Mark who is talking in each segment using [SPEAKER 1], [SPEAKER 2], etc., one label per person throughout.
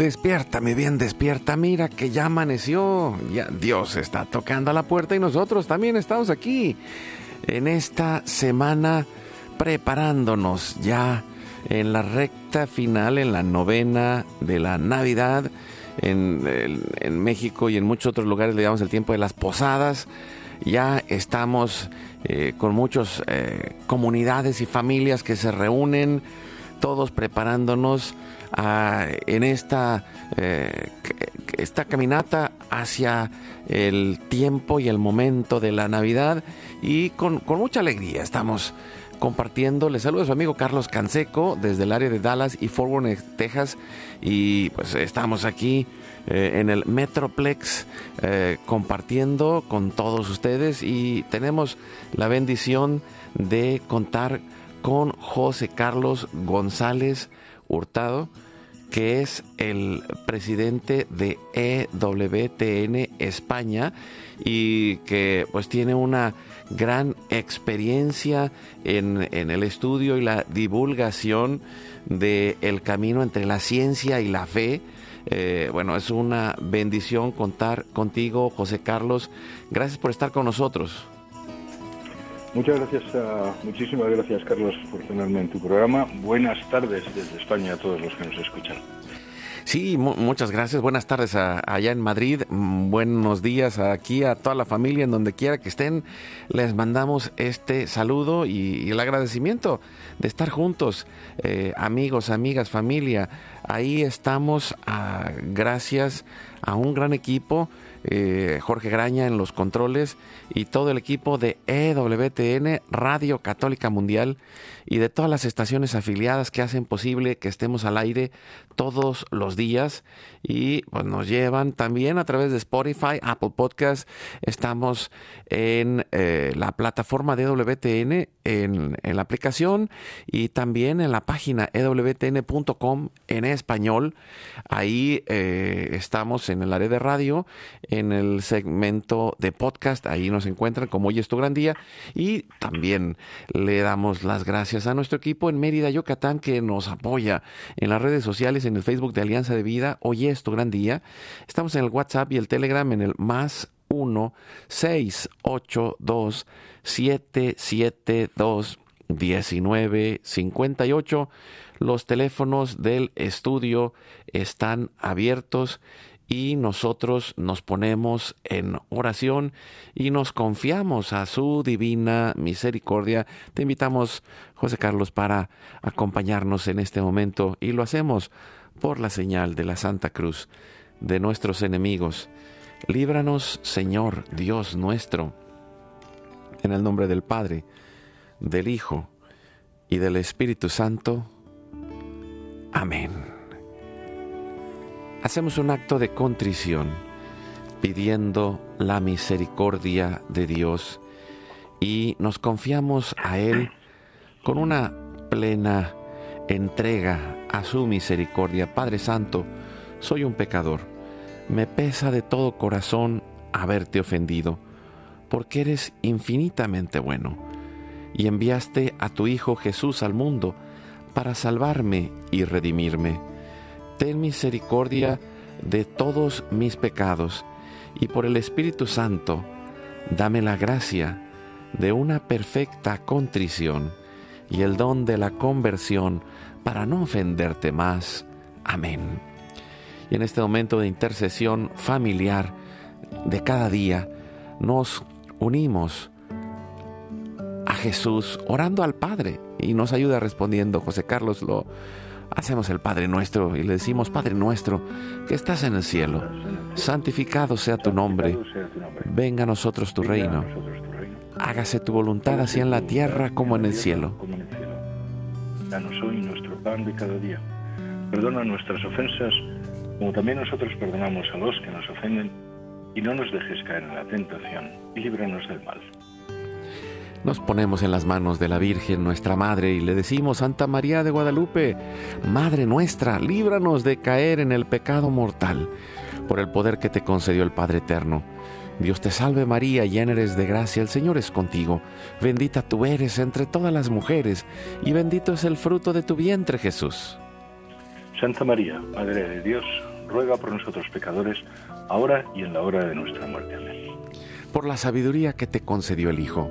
[SPEAKER 1] Despierta, mi bien, despierta. Mira que ya amaneció. Ya Dios está tocando a la puerta y nosotros también estamos aquí en esta semana preparándonos ya en la recta final, en la novena de la Navidad. En, México y en muchos otros lugares le llamamos el tiempo de las posadas. Ya estamos eh, con muchas eh, comunidades y familias que se reúnen, todos preparándonos en esta, eh, esta caminata hacia el tiempo y el momento de la Navidad y con, mucha alegría estamos compartiendo. Les saludo a su amigo Carlos Canseco desde el área de Dallas y Fort Worth, Texas. Y pues estamos aquí eh, en el Metroplex eh, compartiendo con todos ustedes y tenemos la bendición de contar con José Carlos González Hurtado, que es el presidente de EWTN España y que pues tiene una gran experiencia en, el estudio y la divulgación del el camino entre la ciencia y la fe. Eh, bueno, es una bendición contar contigo, José Carlos. Gracias por estar con nosotros.
[SPEAKER 2] Muchas gracias, muchísimas gracias Carlos por tenerme en tu programa. Buenas tardes desde España a todos los que nos escuchan.
[SPEAKER 1] Sí, muchas gracias. Buenas tardes allá en Madrid. Mm, buenos días aquí a toda la familia en donde quiera que estén. Les mandamos este saludo y, el agradecimiento de estar juntos, eh, amigos, amigas, familia. Ahí estamos, ah, gracias a un gran equipo eh, Jorge Graña en los controles y todo el equipo de EWTN, Radio Católica Mundial y de todas las estaciones afiliadas que hacen posible que estemos al aire todos los días y pues, nos llevan también a través de Spotify, Apple Podcast. Estamos en eh, la plataforma de EWTN, en, la aplicación y también en la página ewtn.com en español. Ahí eh, estamos en el área de radio, en el segmento de podcast. Ahí nos encuentran como hoy es tu gran día. Y también le damos las gracias a nuestro equipo en Mérida, Yucatán, que nos apoya en las redes sociales, en el Facebook de Alianza de Vida. Hoy es tu gran día. Estamos en el WhatsApp y el Telegram en el más 1 682 772 1958. Los teléfonos del estudio están abiertos y nosotros nos ponemos en oración y nos confiamos a su divina misericordia. Te invitamos, José Carlos, para acompañarnos en este momento y lo hacemos por la señal de la Santa Cruz de nuestros enemigos. Líbranos, Señor Dios nuestro, en el nombre del Padre, del Hijo y del Espíritu Santo. Amén hacemos un acto de contrición pidiendo la misericordia de Dios y nos confiamos a Él con una plena entrega a su misericordia. Padre Santo, soy un pecador. Me pesa de todo corazón haberte ofendido, porque eres infinitamente bueno, y enviaste a tu Hijo Jesús al mundo para salvarme y redimirme. Ten misericordia de todos mis pecados, y por el Espíritu Santo, dame la gracia de una perfecta contrición y el don de la conversión para no ofenderte más. Amén. Y en este momento de intercesión familiar de cada día, nos unimos a Jesús orando al Padre y nos ayuda respondiendo. José Carlos lo hacemos el Padre nuestro y le decimos, Padre nuestro, que estás en el cielo, santificado sea tu nombre, venga a nosotros tu reino, hágase tu voluntad así en la tierra como en el cielo.
[SPEAKER 2] Danos hoy nuestro pan de cada día. Perdona nuestras ofensas, como también nosotros perdonamos a los que nos ofenden, y no nos dejes caer en la tentación, y líbranos del mal.
[SPEAKER 1] Nos ponemos en las manos de la Virgen, nuestra Madre, y le decimos, Santa María de Guadalupe, Madre nuestra, líbranos de caer en el pecado mortal, por el poder que te concedió el Padre Eterno. Dios te salve María, llena eres de gracia, el Señor es contigo. Bendita tú eres entre todas las mujeres, y bendito es el fruto de tu vientre Jesús.
[SPEAKER 2] Santa María, Madre de Dios, ruega por nosotros pecadores, ahora y en la hora de nuestra muerte. Amén.
[SPEAKER 1] Por la sabiduría que te concedió el Hijo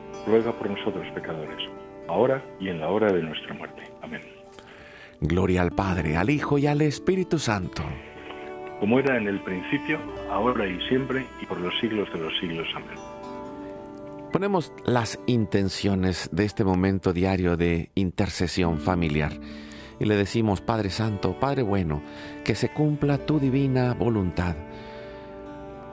[SPEAKER 2] ruega por nosotros pecadores, ahora y en la hora de nuestra muerte. Amén.
[SPEAKER 1] Gloria al Padre, al Hijo y al Espíritu Santo.
[SPEAKER 2] Como era en el principio, ahora y siempre, y por los siglos de los siglos. Amén.
[SPEAKER 1] Ponemos las intenciones de este momento diario de intercesión familiar y le decimos, Padre Santo, Padre bueno, que se cumpla tu divina voluntad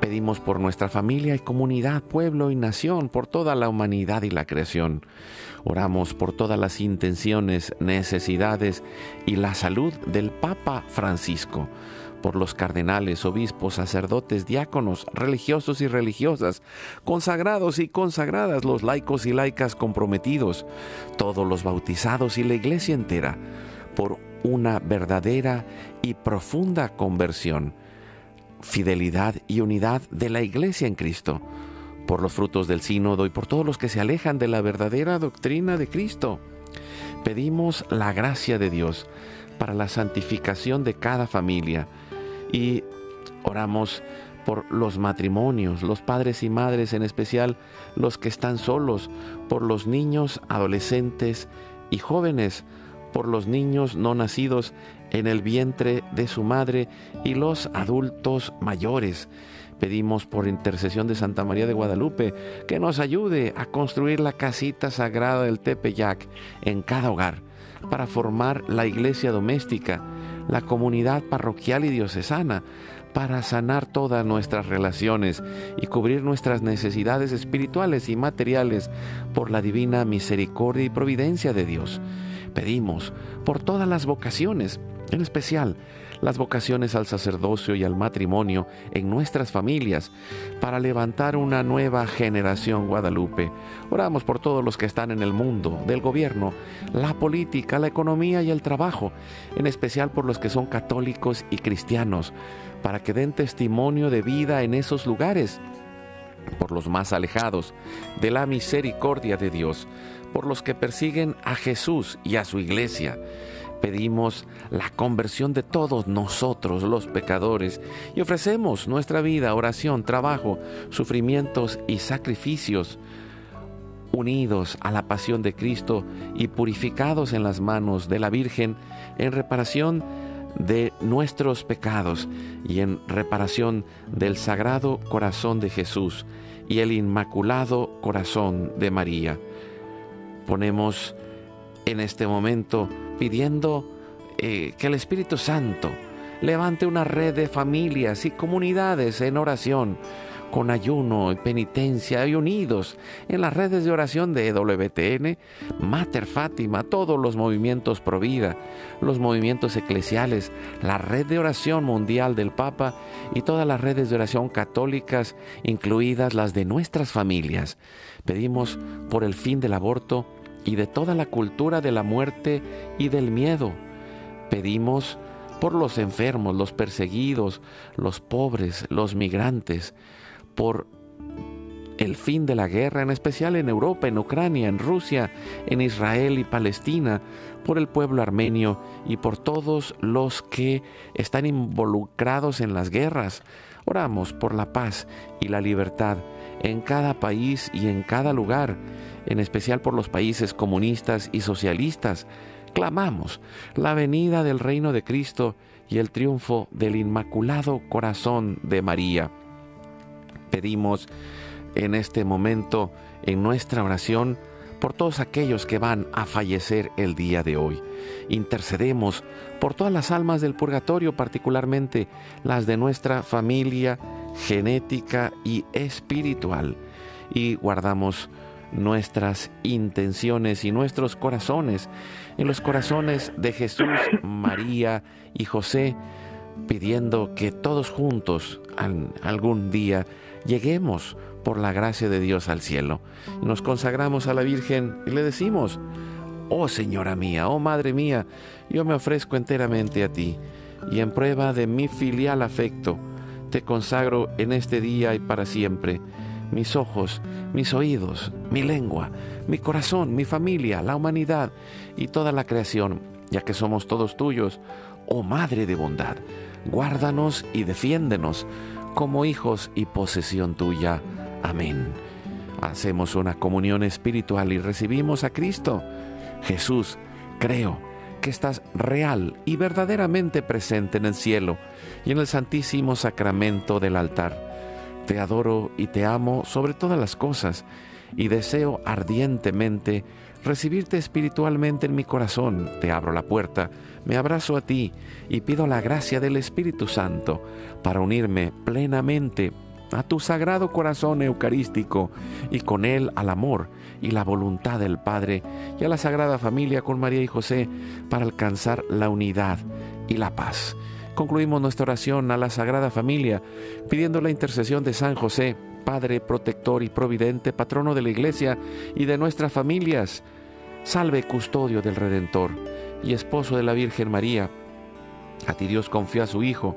[SPEAKER 1] Pedimos por nuestra familia y comunidad, pueblo y nación, por toda la humanidad y la creación. Oramos por todas las intenciones, necesidades y la salud del Papa Francisco, por los cardenales, obispos, sacerdotes, diáconos, religiosos y religiosas, consagrados y consagradas, los laicos y laicas comprometidos, todos los bautizados y la iglesia entera, por una verdadera y profunda conversión fidelidad y unidad de la Iglesia en Cristo, por los frutos del sínodo y por todos los que se alejan de la verdadera doctrina de Cristo. Pedimos la gracia de Dios para la santificación de cada familia y oramos por los matrimonios, los padres y madres, en especial los que están solos, por los niños, adolescentes y jóvenes, por los niños no nacidos en el vientre de su madre y los adultos mayores. Pedimos por intercesión de Santa María de Guadalupe que nos ayude a construir la casita sagrada del Tepeyac en cada hogar para formar la iglesia doméstica, la comunidad parroquial y diocesana, para sanar todas nuestras relaciones y cubrir nuestras necesidades espirituales y materiales por la divina misericordia y providencia de Dios. Pedimos por todas las vocaciones, en especial las vocaciones al sacerdocio y al matrimonio en nuestras familias, para levantar una nueva generación guadalupe. Oramos por todos los que están en el mundo, del gobierno, la política, la economía y el trabajo, en especial por los que son católicos y cristianos, para que den testimonio de vida en esos lugares, por los más alejados de la misericordia de Dios, por los que persiguen a Jesús y a su iglesia pedimos la conversión de todos nosotros los pecadores y ofrecemos nuestra vida, oración, trabajo, sufrimientos y sacrificios unidos a la pasión de Cristo y purificados en las manos de la Virgen en reparación de nuestros pecados y en reparación del Sagrado Corazón de Jesús y el Inmaculado Corazón de María. Ponemos en este momento pidiendo eh, que el Espíritu Santo levante una red de familias y comunidades en oración con ayuno y penitencia y unidos en las redes de oración de WTN, Mater Fátima, todos los movimientos pro vida, los movimientos eclesiales, la red de oración mundial del Papa y todas las redes de oración católicas, incluidas las de nuestras familias. Pedimos por el fin del aborto y de toda la cultura de la muerte y del miedo. Pedimos por los enfermos, los perseguidos, los pobres, los migrantes, por el fin de la guerra, en especial en Europa, en Ucrania, en Rusia, en Israel y Palestina, por el pueblo armenio y por todos los que están involucrados en las guerras. Oramos por la paz y la libertad en cada país y en cada lugar, en especial por los países comunistas y socialistas, clamamos la venida del reino de Cristo y el triunfo del Inmaculado Corazón de María. Pedimos en este momento, en nuestra oración, por todos aquellos que van a fallecer el día de hoy. Intercedemos por todas las almas del purgatorio, particularmente las de nuestra familia genética y espiritual, y guardamos nuestras intenciones y nuestros corazones en los corazones de Jesús, María y José, pidiendo que todos juntos algún día lleguemos por la gracia de Dios al cielo. nos consagramos a la Virgen y le decimos, oh Señora mía, oh Madre mía, yo me ofrezco enteramente a ti, y en prueba de mi filial afecto, te consagro en este día y para siempre mis ojos, mis oídos, mi lengua, mi corazón, mi familia, la humanidad y toda la creación, ya que somos todos tuyos, oh Madre de bondad, guárdanos y defiéndenos como hijos y posesión tuya. Amén. Hacemos una comunión espiritual y recibimos a Cristo. Jesús, creo que estás real y verdaderamente presente en el cielo y en el santísimo sacramento del altar te adoro y te amo sobre todas las cosas y deseo ardientemente recibirte espiritualmente en mi corazón. Te abro la puerta, me abrazo a ti y pido la gracia del Espíritu Santo para unirme plenamente a tu sagrado corazón eucarístico y con él al amor y la voluntad del Padre y a la Sagrada Familia con María y José para alcanzar la unidad y la paz. Concluimos nuestra oración a la Sagrada Familia pidiendo la intercesión de San José, Padre protector y providente, patrono de la Iglesia y de nuestras familias. Salve custodio del Redentor y esposo de la Virgen María. A ti Dios confió a su Hijo.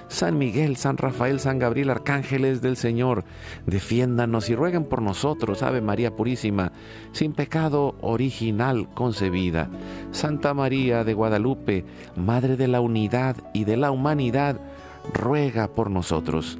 [SPEAKER 1] San Miguel, San Rafael, San Gabriel, arcángeles del Señor, defiéndanos y rueguen por nosotros, Ave María Purísima, sin pecado original concebida. Santa María de Guadalupe, Madre de la Unidad y de la Humanidad, ruega por nosotros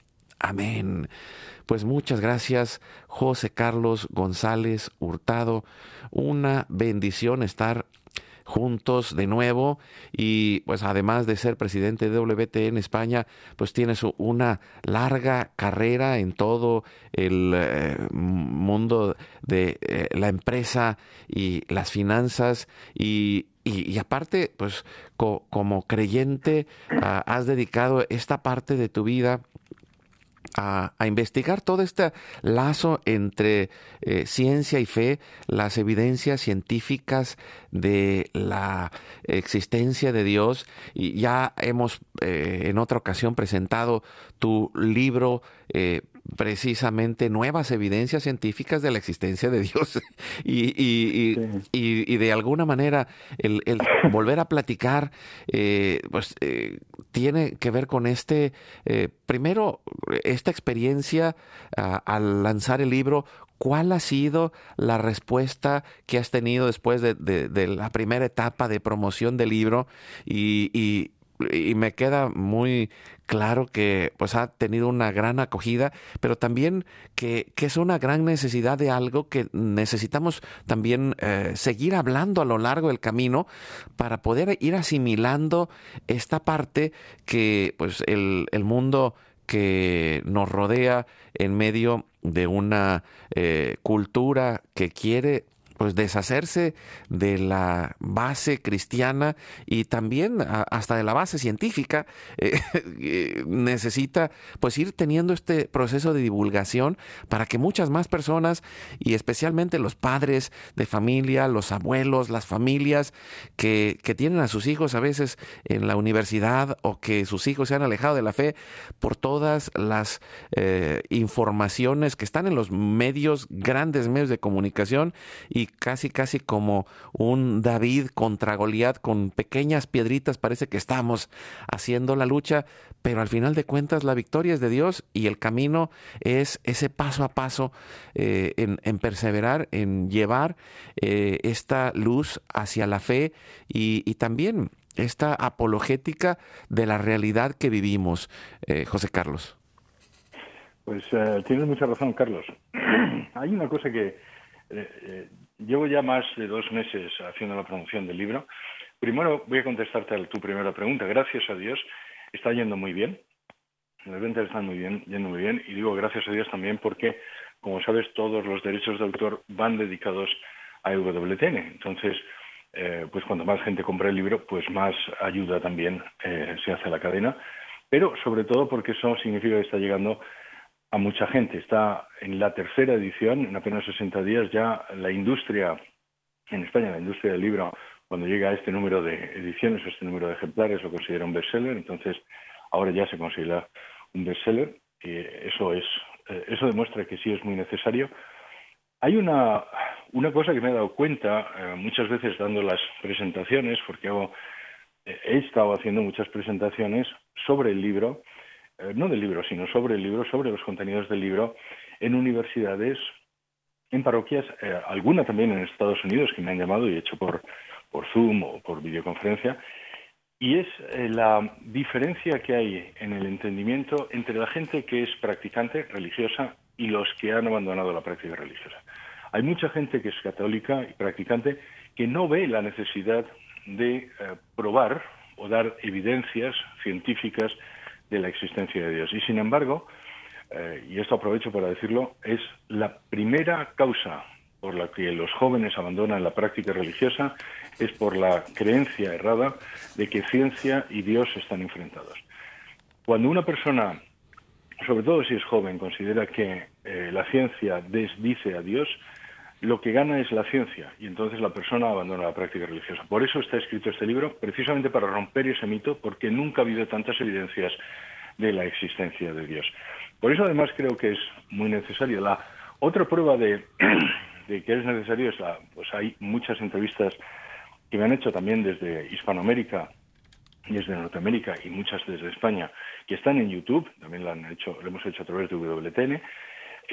[SPEAKER 1] Amén. Pues muchas gracias, José Carlos González Hurtado. Una bendición estar juntos de nuevo y pues además de ser presidente de WT en España, pues tienes una larga carrera en todo el eh, mundo de eh, la empresa y las finanzas y, y, aparte, pues como creyente, ah, has dedicado esta parte de tu vida a, investigar todo este lazo entre eh, ciencia y fe, las evidencias científicas de la existencia de Dios. Y ya hemos eh, en otra ocasión presentado tu libro eh, precisamente nuevas evidencias científicas de la existencia de Dios y, y, y, de alguna manera el, el volver a platicar eh, pues eh, tiene que ver con este eh, primero esta experiencia uh, al lanzar el libro ¿Cuál ha sido la respuesta que has tenido después de, de, de la primera etapa de promoción del libro? Y, y, me queda muy claro que pues ha tenido una gran acogida, pero también que, que es una gran necesidad de algo que necesitamos también eh, seguir hablando a lo largo del camino para poder ir asimilando esta parte que pues el, el mundo que nos rodea en medio de una eh, cultura que quiere pues deshacerse de la base cristiana y también hasta de la base científica eh, necesita pues ir teniendo este proceso de divulgación para que muchas más personas y especialmente los padres de familia, los abuelos, las familias que, que tienen a sus hijos a veces en la universidad o que sus hijos se han alejado de la fe por todas las eh, informaciones que están en los medios, grandes medios de comunicación y casi, casi como un David contra Goliat con pequeñas piedritas. Parece que estamos haciendo la lucha, pero al final de cuentas la victoria es de Dios y el camino es ese paso a paso eh, en, perseverar, en llevar eh, esta luz hacia la fe y, también esta apologética de la realidad que vivimos, eh, José Carlos.
[SPEAKER 2] Pues tienes mucha razón, Carlos. Hay una cosa que llevo ya más de dos meses haciendo la promoción del libro. Primero voy a contestarte a tu primera pregunta. Gracias a Dios está yendo muy bien. Las ventas están muy bien, yendo muy bien. Y digo gracias a Dios también porque, como sabes, todos los derechos de autor van dedicados a EWTN. Entonces, eh, pues cuando más gente compra el libro, pues más ayuda también eh, se hace a la cadena. Pero sobre todo porque eso significa que está llegando a mucha gente. Está en la tercera edición, en apenas 60 días ya la industria, en España la industria del libro, cuando llega a este número de ediciones, este número de ejemplares, lo considera un bestseller, entonces ahora ya se considera un bestseller, y eso es, eh, eso demuestra que sí es muy necesario. Hay una, una cosa que me he dado cuenta eh, muchas veces dando las presentaciones, porque he estado haciendo muchas presentaciones sobre el libro, eh, no del libro, sino sobre el libro, sobre los contenidos del libro, en universidades, en parroquias, eh, alguna también en Estados Unidos que me han llamado y hecho por, por Zoom o por videoconferencia, y es eh, la diferencia que hay en el entendimiento entre la gente que es practicante religiosa y los que han abandonado la práctica religiosa. Hay mucha gente que es católica y practicante que no ve la necesidad de probar o dar evidencias científicas de la existencia de Dios. Y sin embargo, eh, y esto aprovecho para decirlo, es la primera causa por la que los jóvenes abandonan la práctica religiosa es por la creencia errada de que ciencia y Dios están enfrentados. Cuando una persona, sobre todo si es joven, considera que eh, la ciencia desdice a Dios, lo que gana es la ciencia y entonces la persona abandona la práctica religiosa. Por eso está escrito este libro, precisamente para romper ese mito, porque nunca ha habido tantas evidencias de la existencia de Dios. Por eso además creo que es muy necesario. La otra prueba de, que es necesario es la, pues hay muchas entrevistas que me han hecho también desde Hispanoamérica y desde Norteamérica y muchas desde España que están en YouTube, también lo han hecho, lo hemos hecho a través de WTN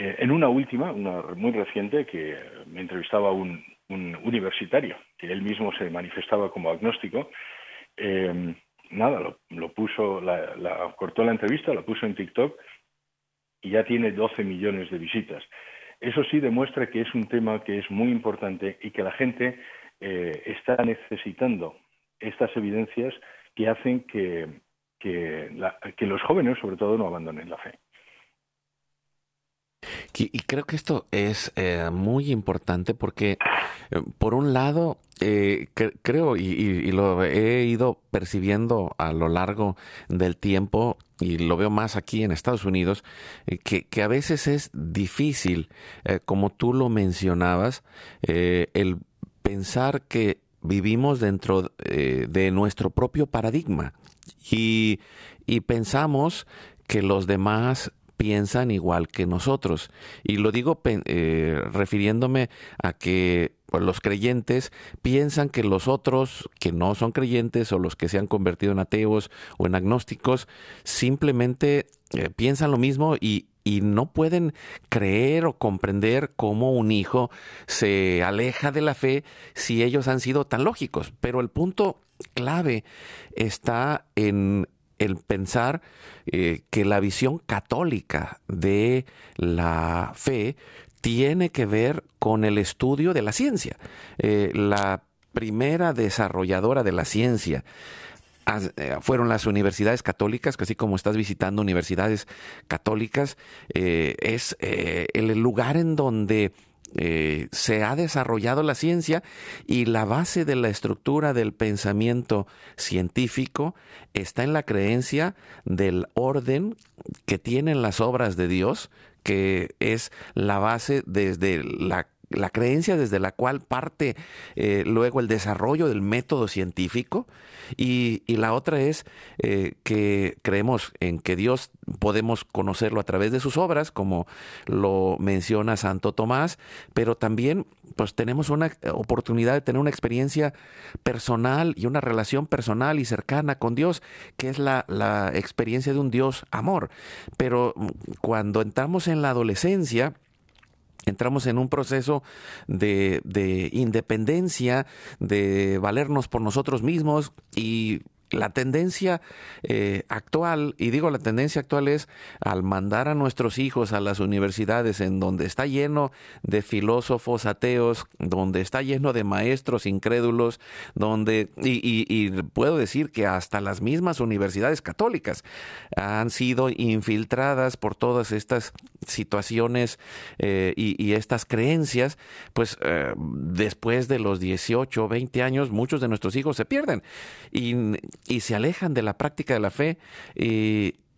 [SPEAKER 2] eh, en una última, una muy reciente, que me entrevistaba un, un universitario, que él mismo se manifestaba como agnóstico, eh, nada, lo, puso, cortó la entrevista, la puso en TikTok y ya tiene 12 millones de visitas. Eso sí demuestra que es un tema que es muy importante y que la gente eh, está necesitando estas evidencias que hacen que los jóvenes, sobre todo, no abandonen la fe.
[SPEAKER 1] Y, creo que esto es eh, muy importante porque, eh, por un lado, eh, cre creo y, lo he ido percibiendo a lo largo del tiempo y lo veo más aquí en Estados Unidos, que, a veces es difícil, como tú lo mencionabas, el pensar que vivimos dentro de nuestro propio paradigma y pensamos que los demás piensan igual que nosotros. Y lo digo eh, refiriéndome a que pues, los creyentes piensan que los otros que no son creyentes o los que se han convertido en ateos o en agnósticos simplemente eh, piensan lo mismo y, y no pueden creer o comprender cómo un hijo se aleja de la fe si ellos han sido tan lógicos. Pero el punto clave está en el pensar eh, que la visión católica de la fe tiene que ver con el estudio de la ciencia. Eh, la primera desarrolladora de la ciencia eh, fueron las universidades católicas, que así como estás visitando universidades católicas, es el lugar en donde eh, se ha desarrollado la ciencia y la base de la estructura del pensamiento científico está en la creencia del orden que tienen las obras de Dios, que es la base desde la la creencia desde la cual parte eh, luego el desarrollo del método científico y, la otra es eh, que creemos en que Dios podemos conocerlo a través de sus obras, como lo menciona Santo Tomás, pero también pues tenemos una oportunidad de tener una experiencia personal y una relación personal y cercana con Dios, que es la, la experiencia de un Dios amor. Pero mm, cuando entramos en la adolescencia, entramos en un proceso de, de, independencia, de valernos por nosotros mismos y la tendencia eh, actual, y digo la tendencia actual es al mandar a nuestros hijos a las universidades en donde está lleno de filósofos ateos, donde está lleno de maestros incrédulos, donde, y, puedo decir que hasta las mismas universidades católicas han sido infiltradas por todas estas situaciones eh, y, estas creencias, pues eh, después de los 18 o 20 años muchos de nuestros hijos se pierden. Y y se alejan de la práctica de la fe.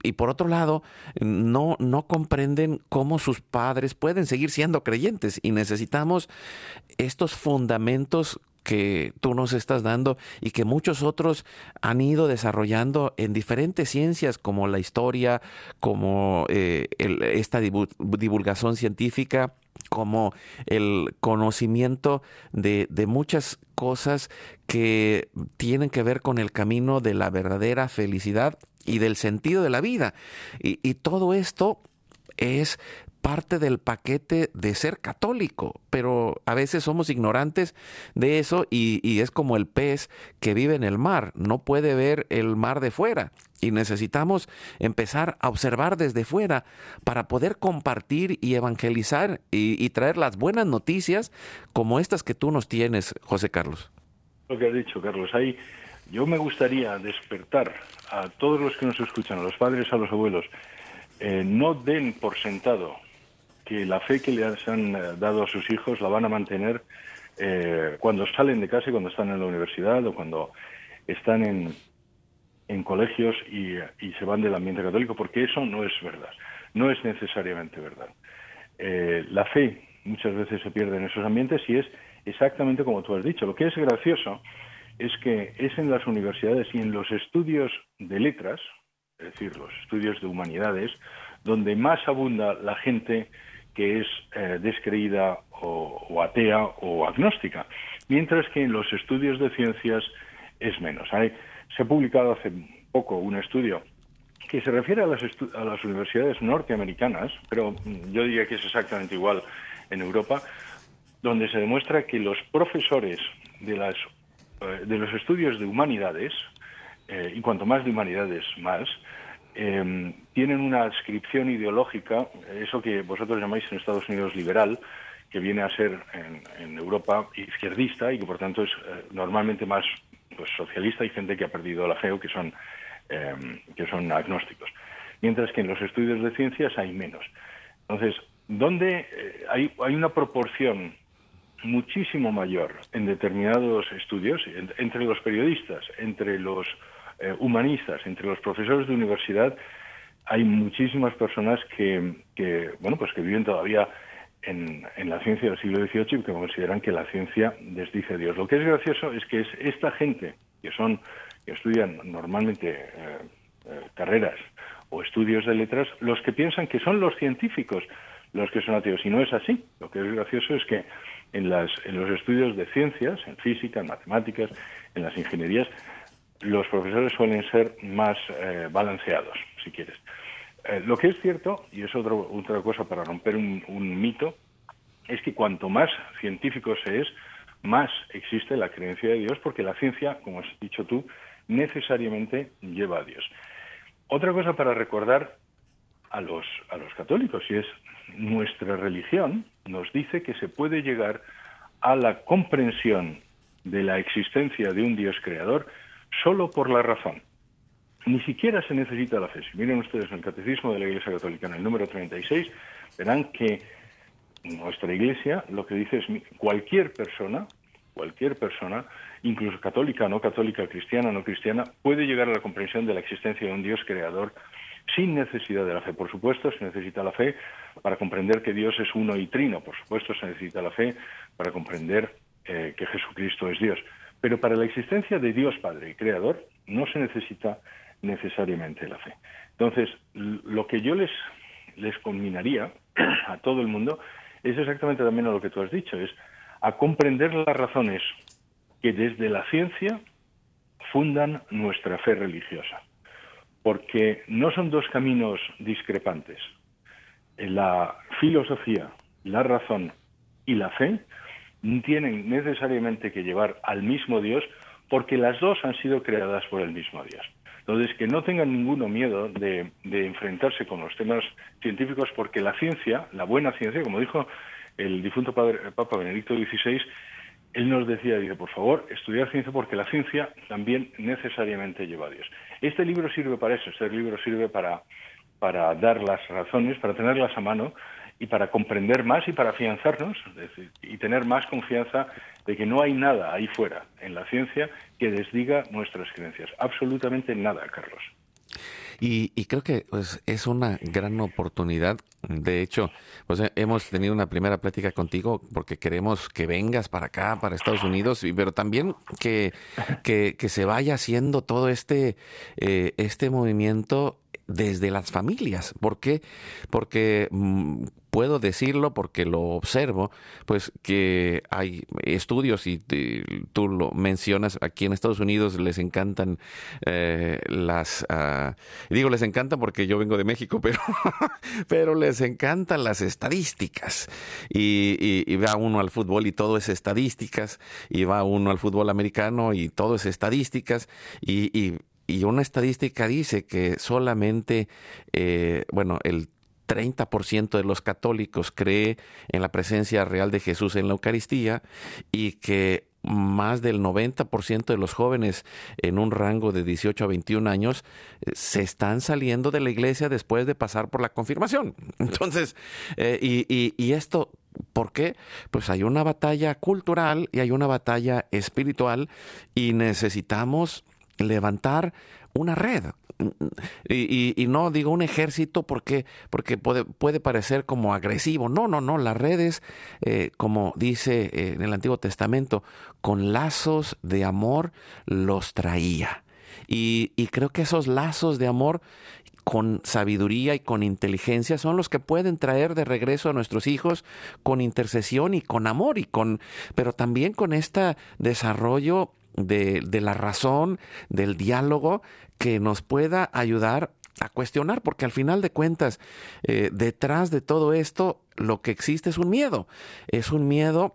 [SPEAKER 1] Y, por otro lado, no, no comprenden cómo sus padres pueden seguir siendo creyentes y necesitamos estos fundamentos que tú nos estás dando y que muchos otros han ido desarrollando en diferentes ciencias como la historia, como eh, esta divulgación científica, como el conocimiento de, muchas cosas que tienen que ver con el camino de la verdadera felicidad y del sentido de la vida. Y todo esto es parte del paquete de ser católico, pero a veces somos ignorantes de eso y, es como el pez que vive en el mar, no puede ver el mar de fuera y necesitamos empezar a observar desde fuera para poder compartir y evangelizar y, traer las buenas noticias como estas que tú nos tienes, José Carlos.
[SPEAKER 2] Lo que has dicho, Carlos, ahí yo me gustaría despertar a todos los que nos escuchan, a los padres, a los abuelos, eh, no den por sentado que la fe que les han eh, dado a sus hijos la van a mantener eh, cuando salen de casa y cuando están en la universidad o cuando están en, en colegios y, se van del ambiente católico, porque eso no es verdad, no es necesariamente verdad. la fe muchas veces se pierde en esos ambientes y es exactamente como tú has dicho. Lo que es gracioso es que es en las universidades y en los estudios de letras, es decir, los estudios de humanidades, donde más abunda la gente que es eh, descreída o, atea o agnóstica, mientras que en los estudios de ciencias es menos. se ha publicado hace poco un estudio que se refiere a las, a las universidades norteamericanas, pero yo diría que es exactamente igual en Europa, donde se demuestra que los profesores de, las, eh, de los estudios de humanidades, eh, y cuanto más de humanidades más, eh, tienen una adscripción ideológica, eso que vosotros llamáis en Estados Unidos liberal, que viene a ser en, Europa izquierdista y que por tanto es eh, normalmente más pues, socialista y gente que ha perdido la fe o que son, eh, que son agnósticos. Mientras que en los estudios de ciencias hay menos. Entonces, ¿dónde hay, hay una proporción muchísimo mayor en determinados estudios, entre los periodistas, entre los eh, humanistas, entre los profesores de universidad, hay muchísimas personas que, bueno, pues que viven todavía en, la ciencia del siglo XVIII y que consideran que la ciencia desdice a Dios. Lo que es gracioso es que es esta gente que son que estudian normalmente eh, eh, carreras o estudios de letras los que piensan que son los científicos los que son ateos. Y no es así. Lo que es gracioso es que en, las, en los estudios de ciencias, en física, en matemáticas, en las ingenierías, los profesores suelen ser más eh, balanceados, si quieres. Eh, lo que es cierto, y es otra otra cosa para romper un, un mito, es que cuanto más científico se es, más existe la creencia de Dios, porque la ciencia, como has dicho tú, necesariamente lleva a Dios. Otra cosa para recordar a los, a los católicos, y es nuestra religión nos dice que se puede llegar a la comprensión de la existencia de un Dios creador solo por la razón. Ni siquiera se necesita la fe. Si miren ustedes en el Catecismo de la Iglesia Católica, en el número 36, verán que nuestra Iglesia lo que dice es cualquier persona, cualquier persona, incluso católica, no católica, cristiana, no cristiana, puede llegar a la comprensión de la existencia de un Dios creador sin necesidad de la fe. Por supuesto, se necesita la fe para comprender que Dios es uno y trino. Por supuesto, se necesita la fe para comprender eh, que Jesucristo es Dios. Pero para la existencia de Dios Padre y Creador no se necesita necesariamente la fe. Entonces, lo que yo les, les combinaría a todo el mundo es exactamente también a lo que tú has dicho, es a comprender las razones que desde la ciencia fundan nuestra fe religiosa porque no son dos caminos discrepantes. La filosofía, la razón y la fe tienen necesariamente que llevar al mismo Dios porque las dos han sido creadas por el mismo Dios. Entonces, que no tengan ninguno miedo de, enfrentarse con los temas científicos porque la ciencia, la buena ciencia, como dijo el difunto Papa Benedicto XVI, él nos decía, dice, por favor, estudiar ciencia porque la ciencia también necesariamente lleva a Dios. Este libro sirve para eso, este libro sirve para dar las razones, para tenerlas a mano y para comprender más y para afianzarnos y tener más confianza de que no hay nada ahí fuera en la ciencia que desdiga nuestras creencias. Absolutamente nada, Carlos.
[SPEAKER 1] Y, creo que pues, es una gran oportunidad. De hecho, pues, hemos tenido una primera plática contigo porque queremos que vengas para acá, para Estados Unidos, pero también que, que, se vaya haciendo todo este, eh, este movimiento desde las familias. ¿Por qué? Porque mm, puedo decirlo porque lo observo, pues que hay estudios y tú lo mencionas, aquí en Estados Unidos les encantan eh, las, uh, digo les encantan porque yo vengo de México, pero, pero les encantan las estadísticas. Y, y, va uno al fútbol y todo es estadísticas, y va uno al fútbol americano y todo es estadísticas, y, y y una estadística dice que solamente, eh, bueno, el 30% de los católicos cree en la presencia real de Jesús en la Eucaristía y que más del 90% de los jóvenes en un rango de 18 a 21 años eh, se están saliendo de la iglesia después de pasar por la confirmación. Entonces, eh, y, y esto ¿Por qué? Pues hay una batalla cultural y hay una batalla espiritual y necesitamos levantar una red. Y, no digo un ejército porque, porque puede, puede, parecer como agresivo. No, no, no. Las redes, eh, como dice eh, en el Antiguo Testamento, con lazos de amor los traía. Y, y creo que esos lazos de amor con sabiduría y con inteligencia son los que pueden traer de regreso a nuestros hijos con intercesión y con amor y con pero también con este desarrollo de, de la razón, del diálogo, que nos pueda ayudar a cuestionar, porque al final de cuentas, eh, detrás de todo esto, lo que existe es un miedo. Es un miedo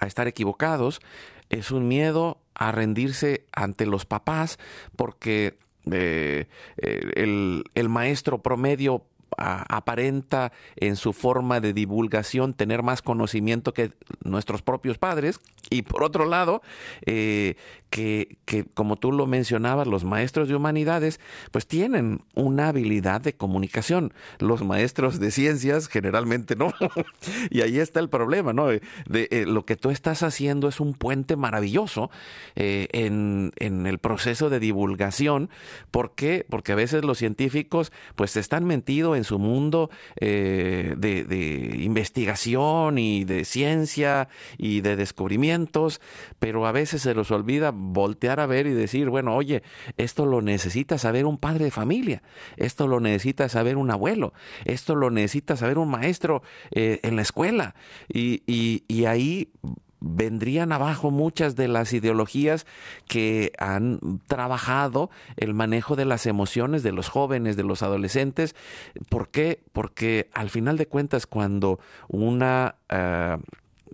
[SPEAKER 1] a estar equivocados, es un miedo a rendirse ante los papás, porque eh, el, el, maestro promedio aparenta en su forma de divulgación tener más conocimiento que nuestros propios padres. Y por otro lado, eh, que, que, como tú lo mencionabas, los maestros de humanidades, pues tienen una habilidad de comunicación. Los maestros de ciencias generalmente no. y ahí está el problema, ¿no? De, eh, lo que tú estás haciendo es un puente maravilloso eh, en, en, el proceso de divulgación. ¿Por qué? Porque a veces los científicos pues están mentidos en su mundo eh, de, de investigación y de ciencia y de descubrimientos, pero a veces se los olvida voltear a ver y decir, bueno, oye, esto lo necesita saber un padre de familia, esto lo necesita saber un abuelo, esto lo necesita saber un maestro eh, en la escuela. Y, y ahí vendrían abajo muchas de las ideologías que han trabajado el manejo de las emociones de los jóvenes, de los adolescentes. ¿Por qué? Porque al final de cuentas, cuando una, uh,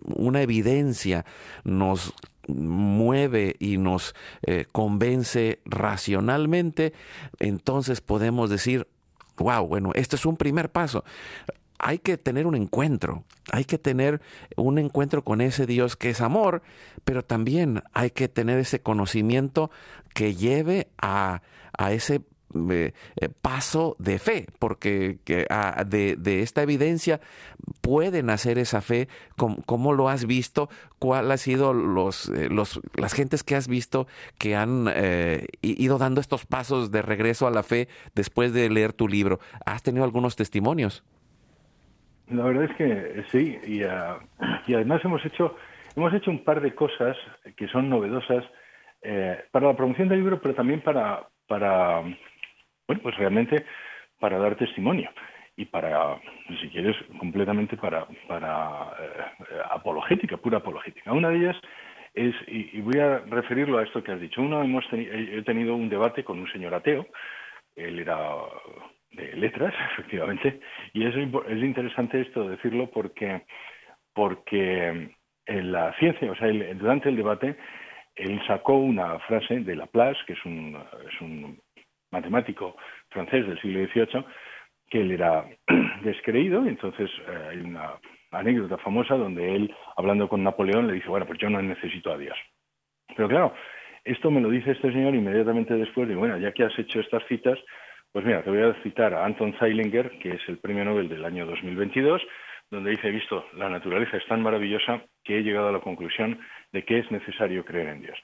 [SPEAKER 1] una evidencia nos mueve y nos eh, convence racionalmente, entonces podemos decir, wow, bueno, esto es un primer paso hay que tener un encuentro, hay que tener un encuentro con ese Dios que es amor, pero también hay que tener ese conocimiento que lleve a, a ese eh, eh, paso de fe, porque de, de, esta evidencia puede nacer esa fe, ¿cómo, lo has visto? ¿Cuál ha sido los, eh, los, las gentes que has visto que han ido dando estos pasos de regreso a la fe después de leer tu libro? ¿Has tenido algunos testimonios?
[SPEAKER 2] La verdad es que sí, y, uh, y, además hemos hecho, hemos hecho un par de cosas que son novedosas eh, para la promoción del libro, pero también para, para, bueno, pues realmente para dar testimonio y para, si quieres, completamente para, para eh, apologética, pura apologética. Una de ellas es, y, voy a referirlo a esto que has dicho, uno hemos he tenido un debate con un señor ateo, él era de letras, efectivamente, y es, es interesante esto decirlo porque, porque en la ciencia, o sea, durante el debate, él sacó una frase de Laplace, que es un, es un matemático francés del siglo XVIII, que él era descreído, entonces eh, hay una anécdota famosa donde él, hablando con Napoleón, le dice, bueno, pues yo no necesito a Dios. Pero claro, esto me lo dice este señor inmediatamente después, y bueno, ya que has hecho estas citas, pues mira, te voy a citar a Anton Zeilinger, que es el premio Nobel del año 2022, donde dice, he visto, la naturaleza es tan maravillosa que he llegado a la conclusión de que es necesario creer en Dios.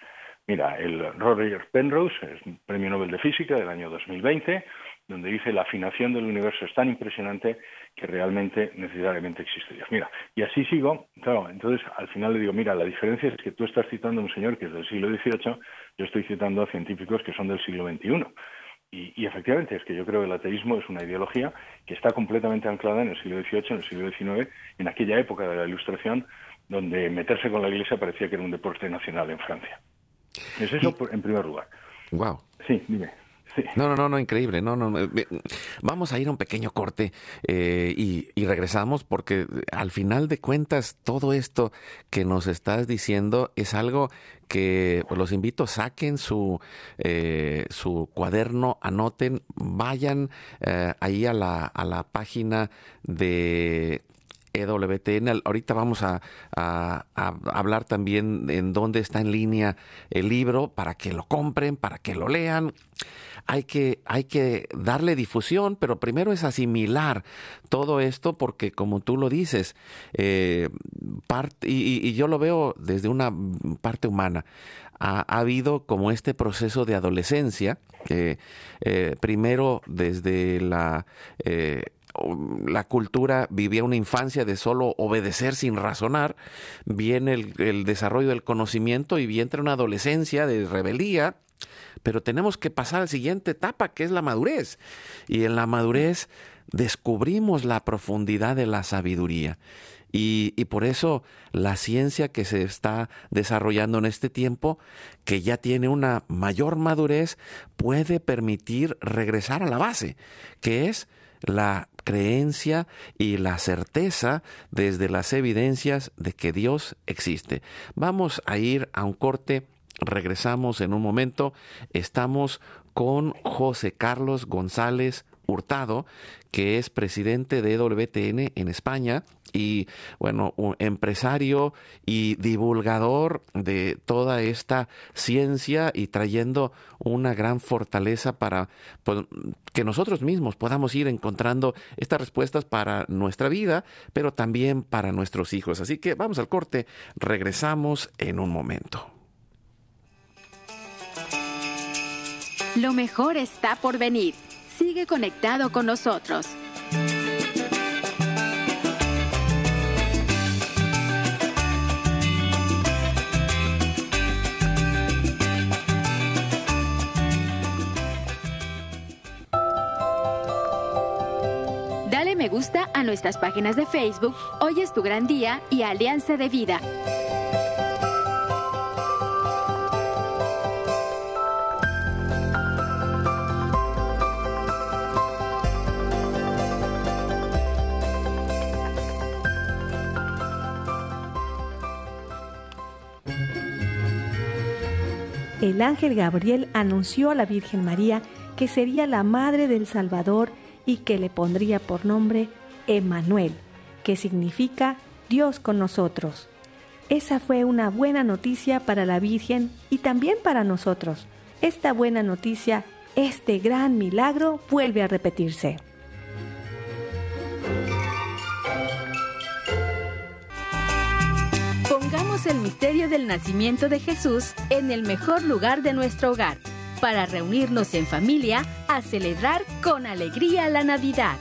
[SPEAKER 2] Mira, el Roger Penrose, es premio Nobel de Física del año 2020, donde dice la afinación del universo es tan impresionante que realmente necesariamente existe Dios. Mira, y así sigo, claro, entonces al final le digo, mira, la diferencia es que tú estás citando a un señor que es del siglo XVIII, yo estoy citando a científicos que son del siglo XXI. Y, y, efectivamente es que yo creo que el ateísmo es una ideología que está completamente anclada en el siglo XVIII, en el siglo XIX, en aquella época de la Ilustración, donde meterse con la Iglesia parecía que era un deporte nacional en Francia. Es eso en primer lugar.
[SPEAKER 1] Wow.
[SPEAKER 2] Sí, dime.
[SPEAKER 1] No, no, no, no, increíble. No, no, no. Vamos a ir a un pequeño corte eh, y, y, regresamos porque al final de cuentas todo esto que nos estás diciendo es algo que pues, los invito, saquen su, eh, su cuaderno, anoten, vayan eh, ahí a la, a la página de EWTN. Ahorita vamos a, hablar también en dónde está en línea el libro para que lo compren, para que lo lean. Hay que, hay que darle difusión, pero primero es asimilar todo esto porque como tú lo dices, eh, y, yo lo veo desde una parte humana. Ha, ha habido como este proceso de adolescencia, que eh, primero desde la eh, la cultura vivía una infancia de solo obedecer sin razonar, viene el, desarrollo del conocimiento y viene una adolescencia de rebeldía, pero tenemos que pasar a la siguiente etapa, que es la madurez. Y en la madurez descubrimos la profundidad de la sabiduría. Y, por eso la ciencia que se está desarrollando en este tiempo, que ya tiene una mayor madurez, puede permitir regresar a la base, que es la creencia y la certeza desde las evidencias de que Dios existe. Vamos a ir a un corte, regresamos en un momento, estamos con José Carlos González Hurtado, que es presidente de WTN en España y, bueno, un empresario y divulgador de toda esta ciencia y trayendo una gran fortaleza para pues, que nosotros mismos podamos ir encontrando estas respuestas para nuestra vida, pero también para nuestros hijos. Así que vamos al corte, regresamos en un momento.
[SPEAKER 3] Lo mejor está por venir. Sigue conectado con nosotros. Dale me gusta a nuestras páginas de Facebook Hoy es tu gran día y Alianza de Vida.
[SPEAKER 4] El ángel Gabriel anunció a la Virgen María que sería la madre del Salvador y que le pondría por nombre Emmanuel, que significa Dios con nosotros. Esa fue una buena noticia para la Virgen y también para nosotros. Esta buena noticia, este gran milagro vuelve a repetirse.
[SPEAKER 3] El misterio del nacimiento de Jesús en el mejor lugar de nuestro hogar, para reunirnos en familia a celebrar con alegría la Navidad.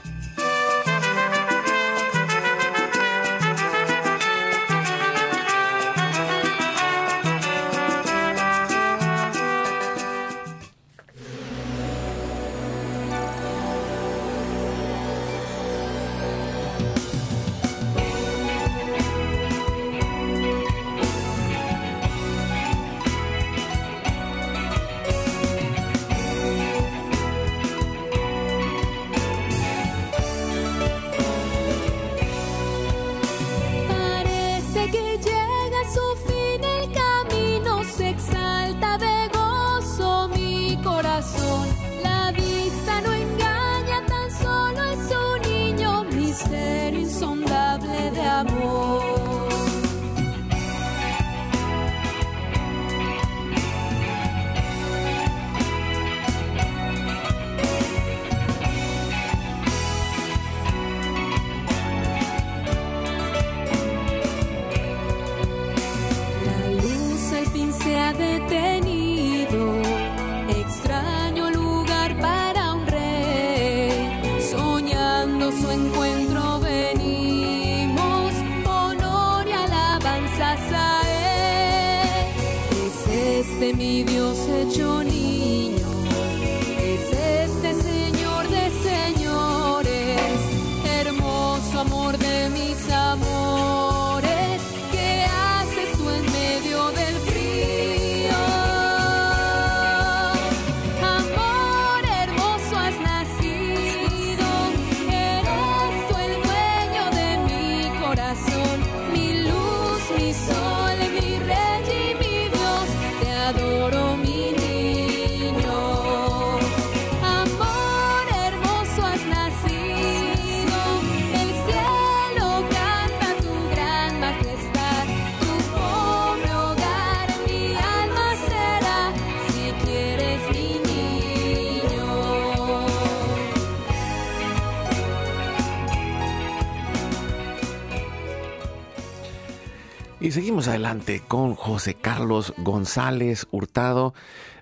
[SPEAKER 1] Y seguimos adelante con José Carlos González Hurtado,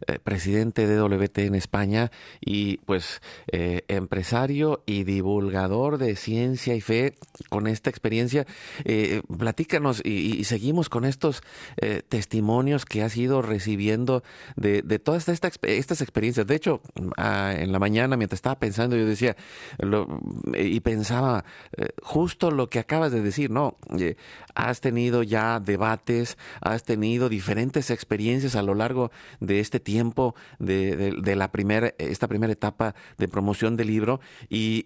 [SPEAKER 1] eh, presidente de WT en España y pues eh, empresario y divulgador de ciencia y fe con esta experiencia. Eh, platícanos y, seguimos con estos testimonios que has ido recibiendo de, todas estas, estas experiencias. De hecho, ah, en la mañana mientras estaba pensando yo decía y pensaba justo lo que acabas de decir, ¿no? has tenido ya debates, has tenido diferentes experiencias a lo largo de este tiempo, de, la primera, esta primera etapa de promoción del libro, y,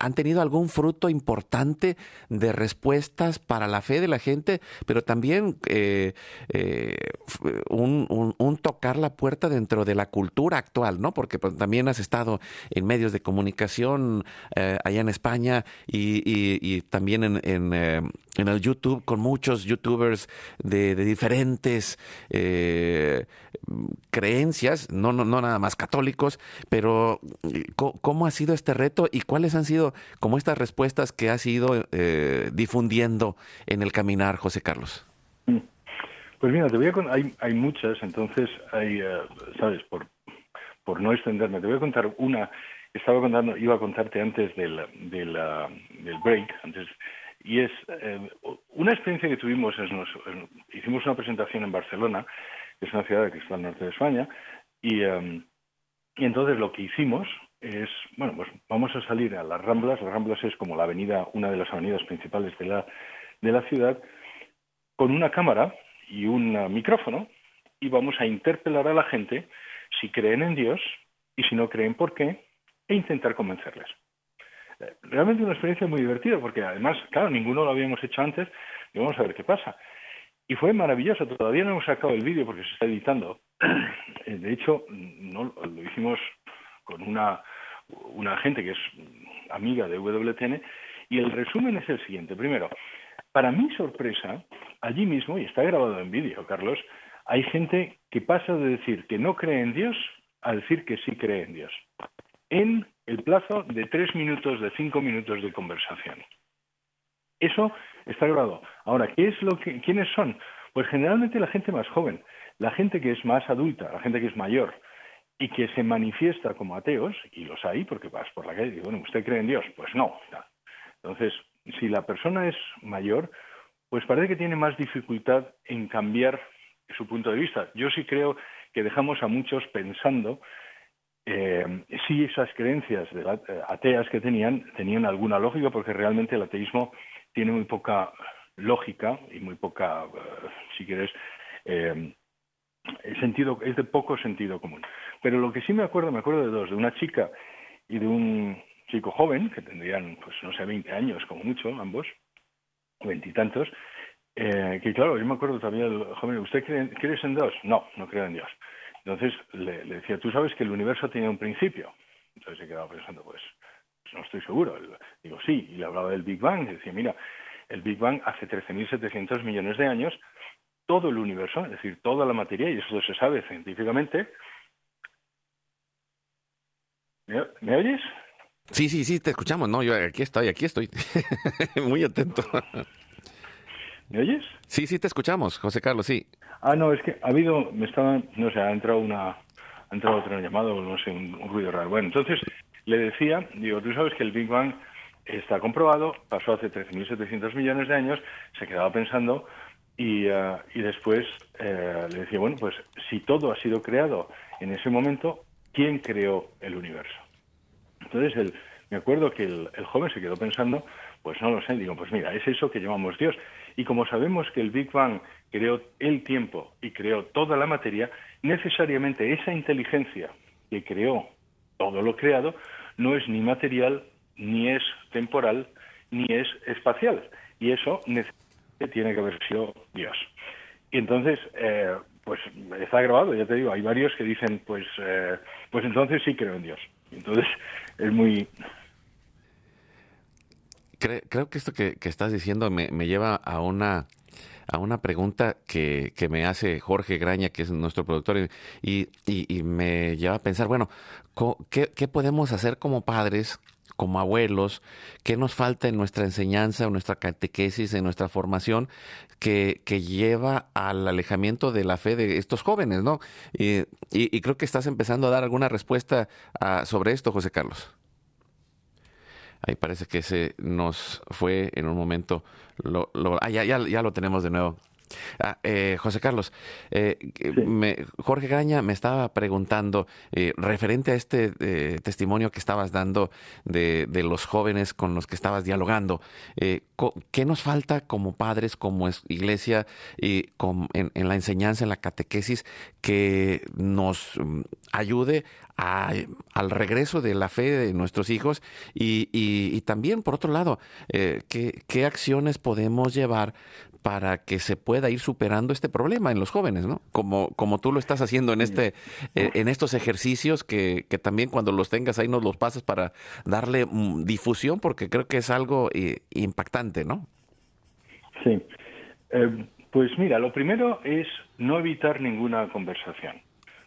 [SPEAKER 1] han tenido algún fruto importante de respuestas para la fe de la gente, pero también eh, eh, un, tocar la puerta dentro de la cultura actual, ¿no? Porque pues, también has estado en medios de comunicación eh, allá en España y, también en, en el YouTube con muchos youtubers de, diferentes eh, creencias, no, no, no nada más católicos, pero eh, ¿cómo ha sido este reto y cuáles han sido como estas respuestas que has ido eh, difundiendo en el caminar, José Carlos?
[SPEAKER 2] Mm. Pues mira, te voy a hay, hay muchas, entonces hay, sabes, por, por no extenderme, te voy a contar una, estaba contando, iba a contarte antes del, del break, antes y es eh, una experiencia que tuvimos, es hicimos una presentación en Barcelona, que es una ciudad que está al norte de España, y, em, y entonces lo que hicimos es, bueno, pues vamos a salir a las Ramblas. Las Ramblas es como la avenida, una de las avenidas principales de la, de la ciudad, con una cámara y un micrófono y vamos a interpelar a la gente si creen en Dios y si no creen por qué e intentar convencerles. Realmente una experiencia muy divertida porque además, claro, ninguno lo habíamos hecho antes y vamos a ver qué pasa. Y fue maravilloso, todavía no hemos sacado el vídeo porque se está editando. Eh, de hecho, no, lo hicimos con una, una gente que es amiga de WTN y el resumen es el siguiente. Primero, para mi sorpresa, allí mismo, y está grabado en vídeo, Carlos, hay gente que pasa de decir que no cree en Dios a decir que sí cree en Dios. En el plazo de tres minutos, de cinco minutos de conversación. Eso está grabado. Ahora, ¿qué es lo que, ¿quiénes son? Pues generalmente la gente más joven, la gente que es más adulta, la gente que es mayor y que se manifiesta como ateos, y los hay porque vas por la calle y dices, bueno, ¿usted cree en Dios? Pues no. Entonces, si la persona es mayor, pues parece que tiene más dificultad en cambiar su punto de vista. Yo sí creo que dejamos a muchos pensando eh, si esas creencias de eh, ateas que tenían tenían alguna lógica, porque realmente el ateísmo tiene muy poca lógica y muy poca, eh, si quieres, eh, sentido, es de poco sentido común. Pero lo que sí me acuerdo, me acuerdo de dos, de una chica y de un chico joven, que tendrían, pues no sé, 20 años como mucho, ambos, veintitantos, que claro, yo me acuerdo también del joven, ¿usted cree, cree en Dios? No, no creo en Dios. Entonces le, decía, tú sabes que el universo tiene un principio. Entonces se quedaba pensando, pues, pues, no estoy seguro. Digo, sí, y le hablaba del Big Bang. Y decía, mira, el Big Bang hace 13.700 millones de años, todo el universo, es decir, toda la materia, y eso se sabe científicamente. ¿Me, oyes?
[SPEAKER 1] Sí, sí, sí, te escuchamos. No, yo aquí estoy, aquí estoy. Muy atento.
[SPEAKER 2] ¿Me oyes?
[SPEAKER 1] Sí, sí, te escuchamos, José Carlos, sí.
[SPEAKER 2] Ah, no, es que ha habido, me estaba, no sé, ha entrado una, ha entrado otro llamado, no sé, un, ruido raro. Bueno, entonces le decía, digo, tú sabes que el Big Bang está comprobado, pasó hace 13.700 millones de años, se quedaba pensando y, uh, y después eh, le decía, bueno, pues si todo ha sido creado en ese momento, ¿quién creó el universo? Entonces el, me acuerdo que el, el joven se quedó pensando, pues no lo sé, digo, pues mira, es eso que llamamos Dios. Y como sabemos que el Big Bang creó el tiempo y creó toda la materia, necesariamente esa inteligencia que creó todo lo creado no es ni material, ni es temporal, ni es espacial. Y eso tiene que haber sido Dios. Y entonces, eh, pues está grabado, ya te digo, hay varios que dicen, pues, eh, pues entonces sí creo en Dios. Entonces es muy,
[SPEAKER 1] creo que esto que, estás diciendo me, lleva a una a una pregunta que, que, me hace Jorge Graña, que es nuestro productor, y, y, me lleva a pensar, bueno, ¿qué, ¿qué, podemos hacer como padres, como abuelos? ¿Qué nos falta en nuestra enseñanza, en nuestra catequesis, en nuestra formación, que, que lleva al alejamiento de la fe de estos jóvenes, ¿no? Y, y creo que estás empezando a dar alguna respuesta sobre esto, José Carlos. Ahí parece que se nos fue en un momento. Lo, lo, ah, ya, ya lo tenemos de nuevo. Ah, eh, José Carlos, eh, Jorge Graña me estaba preguntando, eh, referente a este testimonio que estabas dando de, los jóvenes con los que estabas dialogando, ¿qué nos falta como padres, como iglesia, y en, la enseñanza, en la catequesis, que nos mm, ayude al regreso de la fe de nuestros hijos? Y, también, por otro lado, ¿qué, ¿qué acciones podemos llevar para que se pueda ir superando este problema en los jóvenes, ¿no? Como, como tú lo estás haciendo en este, eh, en estos ejercicios que, que, también cuando los tengas ahí nos los pasas para darle mm, difusión, porque creo que es algo eh, impactante, ¿no?
[SPEAKER 2] Sí. Eh, pues mira, lo primero es no evitar ninguna conversación.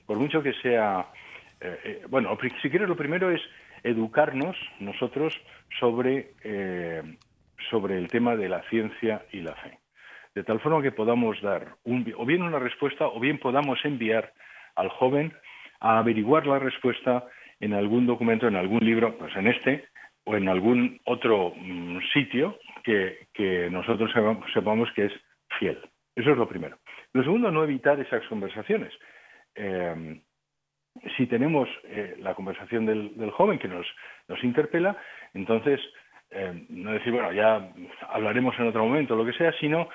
[SPEAKER 2] Por mucho que sea, bueno, si quieres lo primero es educarnos nosotros sobre, sobre el tema de la ciencia y la fe de tal forma que podamos dar o bien una respuesta o bien podamos enviar al joven a averiguar la respuesta en algún documento, en algún libro, pues en este o en algún otro mm, sitio que, nosotros sepamos, que es fiel. Eso es lo primero. Lo segundo, no evitar esas conversaciones. Em, si tenemos la conversación del, joven que nos, nos interpela, entonces no decir, bueno, ya hablaremos en otro momento, lo que sea, sino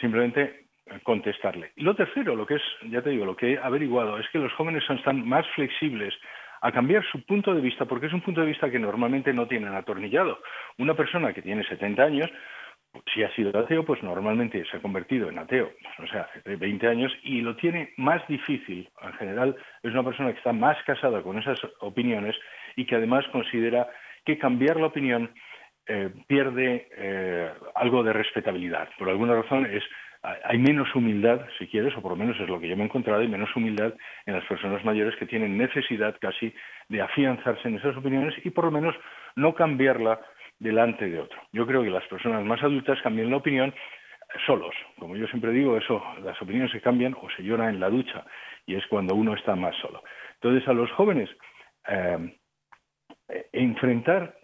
[SPEAKER 2] simplemente contestarle. Y lo tercero, lo que es, ya te digo, lo que he averiguado es que los jóvenes están más flexibles a cambiar su punto de vista, porque es un punto de vista que normalmente no tienen atornillado. Una persona que tiene 70 años, si ha sido ateo, pues normalmente se ha convertido en ateo, o sea, hace 20 años, y lo tiene más difícil. En general, es una persona que está más casada con esas opiniones y que además considera que cambiar la opinión eh, pierde eh, algo de respetabilidad. Por alguna razón es hay menos humildad, si quieres, o por lo menos es lo que yo me he encontrado, hay menos humildad en las personas mayores que tienen necesidad casi de afianzarse en esas opiniones y por lo menos no cambiarla delante de otro. Yo creo que las personas más adultas cambian la opinión solos. Como yo siempre digo, eso, las opiniones se cambian o se llora en la ducha y es cuando uno está más solo. Entonces, a los jóvenes, eh, enfrentar,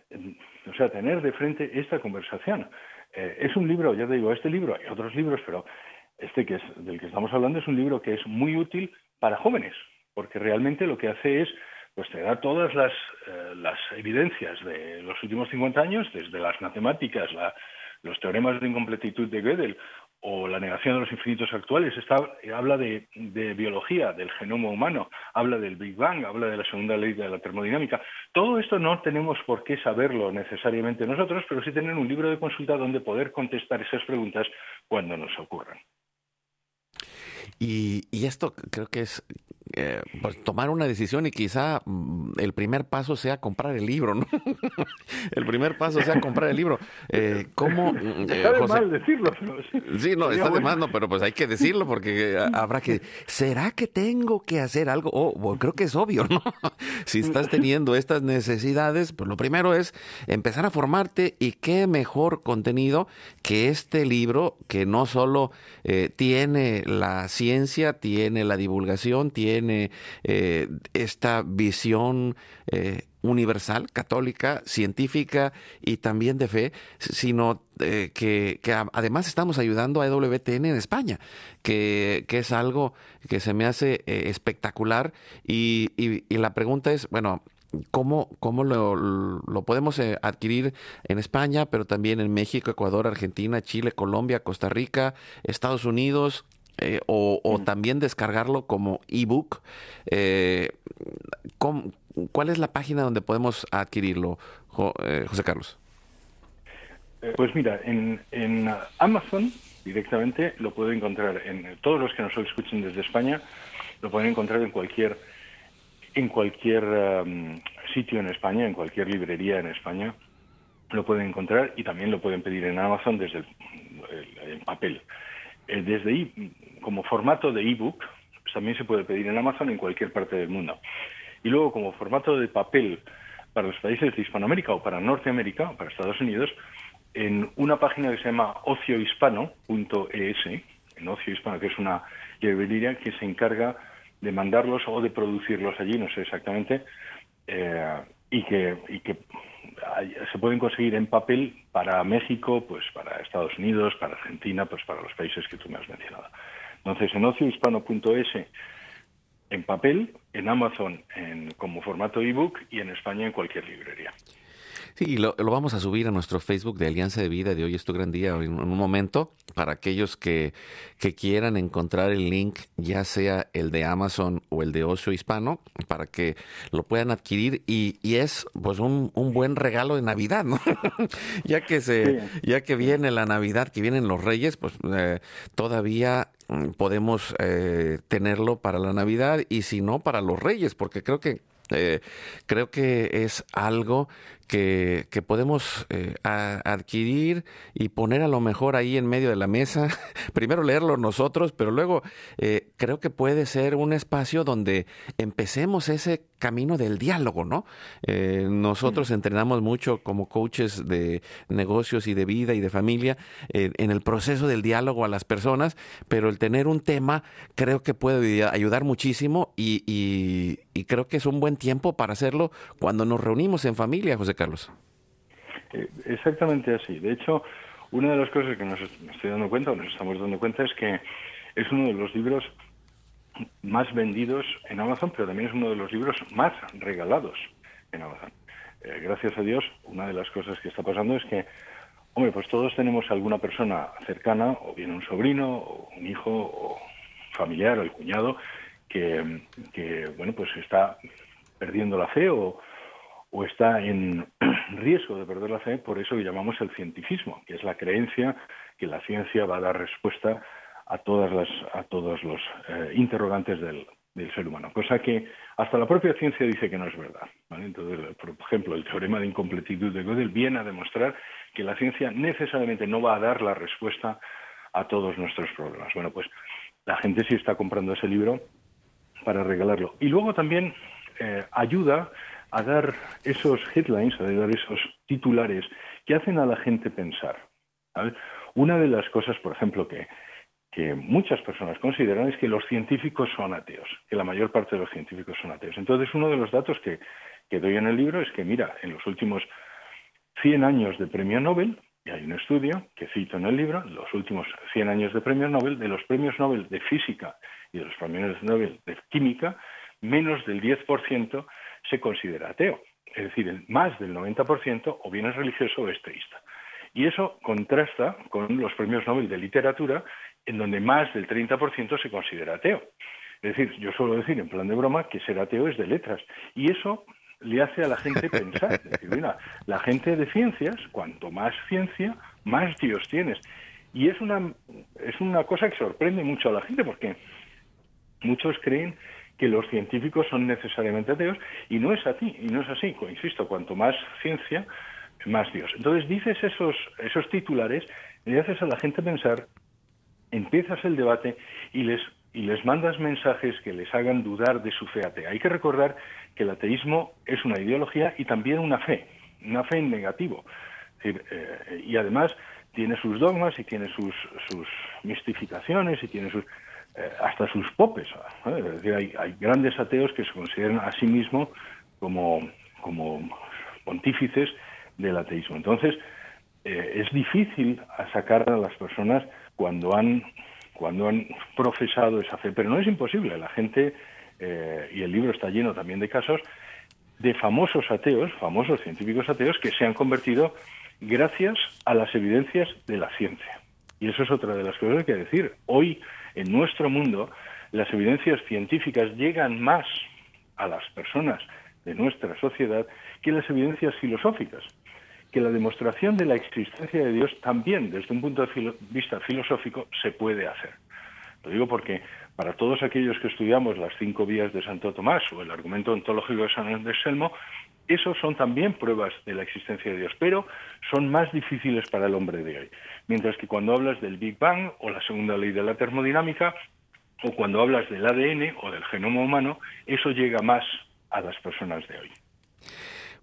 [SPEAKER 2] o sea, tener de frente esta conversación. Eh, es un libro, ya te digo, este libro, hay otros libros, pero este que es del que estamos hablando es un libro que es muy útil para jóvenes, porque realmente lo que hace es pues te da todas las, eh, las evidencias de los últimos 50 años, desde las matemáticas, los teoremas de incompletitud de Gödel o la negación de los infinitos actuales, está, habla de, biología, del genoma humano, habla del Big Bang, habla de la segunda ley de la termodinámica. Todo esto no tenemos por qué saberlo necesariamente nosotros, pero sí tener un libro de consulta donde poder contestar esas preguntas cuando nos ocurran.
[SPEAKER 1] Y, y esto creo que es eh, pues tomar una decisión y quizá mm, el primer paso sea comprar el libro, ¿no? el primer paso sea comprar el libro. Eh, ¿Cómo?
[SPEAKER 2] Eh, está de mal decirlo.
[SPEAKER 1] sí, no, está de mal, no, pero pues hay que decirlo porque eh, habrá que... ¿Será que tengo que hacer algo? Oh, creo que es obvio, ¿no? si estás teniendo estas necesidades, pues lo primero es empezar a formarte y qué mejor contenido que este libro que no solo tiene la ciencia, tiene la divulgación, tiene eh, esta visión eh, universal, católica, científica y también de fe, sino eh, que, además estamos ayudando a EWTN en España, que, es algo que se me hace espectacular. Y, la pregunta es, bueno, ¿Cómo, cómo lo, lo, podemos adquirir en España, pero también en México, Ecuador, Argentina, Chile, Colombia, Costa Rica, Estados Unidos, eh, o, mm. también descargarlo como ebook. Eh, ¿Cuál es la página donde podemos adquirirlo, eh, José Carlos?
[SPEAKER 2] Pues mira, en, Amazon directamente lo pueden encontrar en todos los que nos escuchen desde España lo pueden encontrar en cualquier en cualquier um, sitio en España, en cualquier librería en España lo pueden encontrar y también lo pueden pedir en Amazon desde el, papel. Desde ahí como formato de ebook, pues también se puede pedir en Amazon en cualquier parte del mundo. Y luego como formato de papel para los países de Hispanoamérica o para Norteamérica para Estados Unidos, en una página que se llama ociohispano.es, en Ocio Hispano, que es una librería que se encarga de mandarlos o de producirlos allí, no sé exactamente, eh, y que, y que se pueden conseguir en papel para México, pues para Estados Unidos, para Argentina, pues para los países que tú me has mencionado. Entonces, en ociohispano.es en papel, en Amazon en, como formato ebook y en España en cualquier librería.
[SPEAKER 1] Sí, lo, lo, vamos a subir a nuestro Facebook de Alianza de Vida de Hoy es tu gran día en, un momento para aquellos que, que, quieran encontrar el link, ya sea el de Amazon o el de Ocio Hispano, para que lo puedan adquirir y, y es pues un, un, buen regalo de Navidad, ¿no? ya que se, ya que viene la Navidad, que vienen los Reyes, pues eh, todavía mm, podemos eh, tenerlo para la Navidad y si no para los Reyes, porque creo que eh, creo que es algo que, que podemos eh, adquirir y poner a lo mejor ahí en medio de la mesa. Primero leerlo nosotros, pero luego eh, creo que puede ser un espacio donde empecemos ese camino del diálogo, ¿no? Eh, nosotros entrenamos mucho como coaches de negocios y de vida y de familia en el proceso del diálogo a las personas, pero el tener un tema creo que puede ayudar muchísimo y, y, y creo que es un buen tiempo para hacerlo cuando nos reunimos en familia, José Carlos.
[SPEAKER 2] Eh, exactamente así. De hecho, una de las cosas que nos estoy dando cuenta, o nos estamos dando cuenta, es que es uno de los libros más vendidos en Amazon, pero también es uno de los libros más regalados en Amazon. Eh, gracias a Dios, una de las cosas que está pasando es que, hombre, pues todos tenemos alguna persona cercana, o bien un sobrino, o un hijo, o familiar, o el cuñado, que, que bueno, pues está perdiendo la fe o, o está en riesgo de perder la fe por eso que llamamos el cientifismo, que es la creencia que la ciencia va a dar respuesta a todas las a todos los eh, interrogantes del, del, ser humano, cosa que hasta la propia ciencia dice que no es verdad. Entonces, por ejemplo, el teorema de incompletitud de Gödel viene a demostrar que la ciencia necesariamente no va a dar la respuesta a todos nuestros problemas. Bueno, pues la gente sí está comprando ese libro para regalarlo. Y luego también eh, ayuda a dar esos headlines, a dar esos titulares que hacen a la gente pensar. Una de las cosas, por ejemplo, que, que muchas personas consideran es que los científicos son ateos, que la mayor parte de los científicos son ateos. Entonces, uno de los datos que, que doy en el libro es que, mira, en los últimos 100 años de premio Nobel, y hay un estudio que cito en el libro, los últimos 100 años de premios Nobel, de los premios Nobel de física y de los premios Nobel de química, menos del 10% se considera ateo. Es decir, más del 90% o bien es religioso o es teísta. Y eso contrasta con los premios Nobel de literatura, en donde más del 30% se considera ateo. Es decir, yo suelo decir en plan de broma que ser ateo es de letras. Y eso le hace a la gente pensar. Es decir, mira, la gente de ciencias, cuanto más ciencia, más Dios tienes. Y es una, es una cosa que sorprende mucho a la gente porque muchos creen que los científicos son necesariamente ateos y no es así, y no es así, insisto, cuanto más ciencia, más Dios. Entonces dices esos, esos titulares, le haces a la gente pensar, empiezas el debate y les, y les mandas mensajes que les hagan dudar de su fe atea. Hay que recordar que el ateísmo es una ideología y también una fe, una fe en negativo. Eh, y además tiene sus dogmas y tiene sus, sus mistificaciones y tiene sus eh, hasta sus popes. Es decir, hay, grandes ateos que se consideran a sí mismos como, como pontífices del ateísmo. Entonces, eh, es difícil sacar a las personas cuando han, cuando han profesado esa fe, pero no es imposible. La gente, eh, y el libro está lleno también de casos, de famosos ateos, famosos científicos ateos, que se han convertido gracias a las evidencias de la ciencia. Y eso es otra de las cosas que decir. Hoy en nuestro mundo las evidencias científicas llegan más a las personas de nuestra sociedad que las evidencias filosóficas, que la demostración de la existencia de Dios también desde un punto de vista filosófico se puede hacer. Lo digo porque para todos aquellos que estudiamos las cinco vías de Santo Tomás o el argumento ontológico de San Anselmo, esos son también pruebas de la existencia de Dios, pero son más difíciles para el hombre de hoy. Mientras que cuando hablas del Big Bang o la segunda ley de la termodinámica, o cuando hablas del ADN o del genoma humano, eso llega más a las personas de hoy.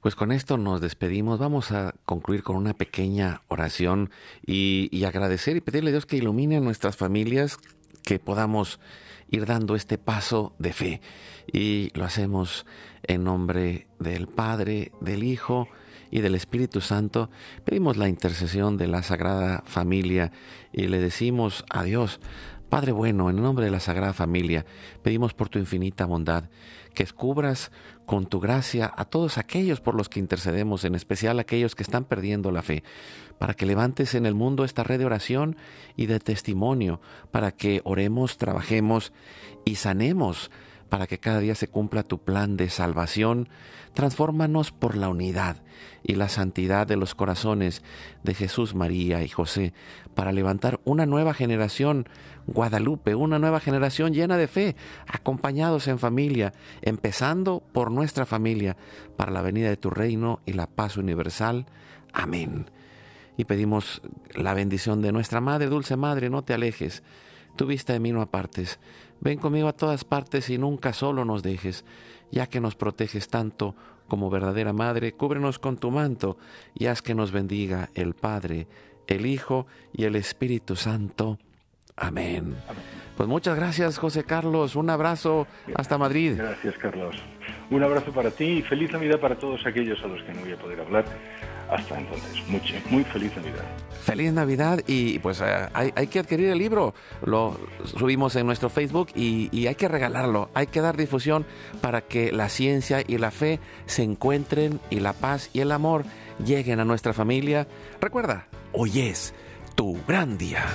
[SPEAKER 1] Pues con esto nos despedimos. Vamos a concluir con una pequeña oración y, y, agradecer y pedirle a Dios que ilumine a nuestras familias, que podamos ir dando este paso de fe. Y lo hacemos en nombre del Padre, del Hijo y del Espíritu Santo. Pedimos la intercesión de la Sagrada Familia y le decimos a Dios, Padre bueno, en nombre de la Sagrada Familia, pedimos por tu infinita bondad que descubras con tu gracia a todos aquellos por los que intercedemos, en especial aquellos que están perdiendo la fe, para que levantes en el mundo esta red de oración y de testimonio, para que oremos, trabajemos y sanemos para que cada día se cumpla tu plan de salvación, transfórmanos por la unidad y la santidad de los corazones de Jesús, María y José, para levantar una nueva generación, Guadalupe, una nueva generación llena de fe, acompañados en familia, empezando por nuestra familia, para la venida de tu reino y la paz universal. Amén. Y pedimos la bendición de nuestra Madre, Dulce Madre, no te alejes, tu vista de mí no apartes Ven conmigo a todas partes y nunca solo nos dejes, ya que nos proteges tanto como verdadera Madre, cúbrenos con tu manto y haz que nos bendiga el Padre, el Hijo y el Espíritu Santo. Amén. Pues muchas gracias, José Carlos. Un abrazo hasta Madrid.
[SPEAKER 2] Gracias, Carlos. Un abrazo para ti y feliz Navidad para todos aquellos a los que no voy a poder hablar hasta entonces, mucho, muy feliz Navidad.
[SPEAKER 1] Feliz Navidad y pues eh, hay, que adquirir el libro. Lo subimos en nuestro Facebook y, hay que regalarlo. Hay que dar difusión para que la ciencia y la fe se encuentren y la paz y el amor lleguen a nuestra familia. Recuerda, hoy es tu gran día.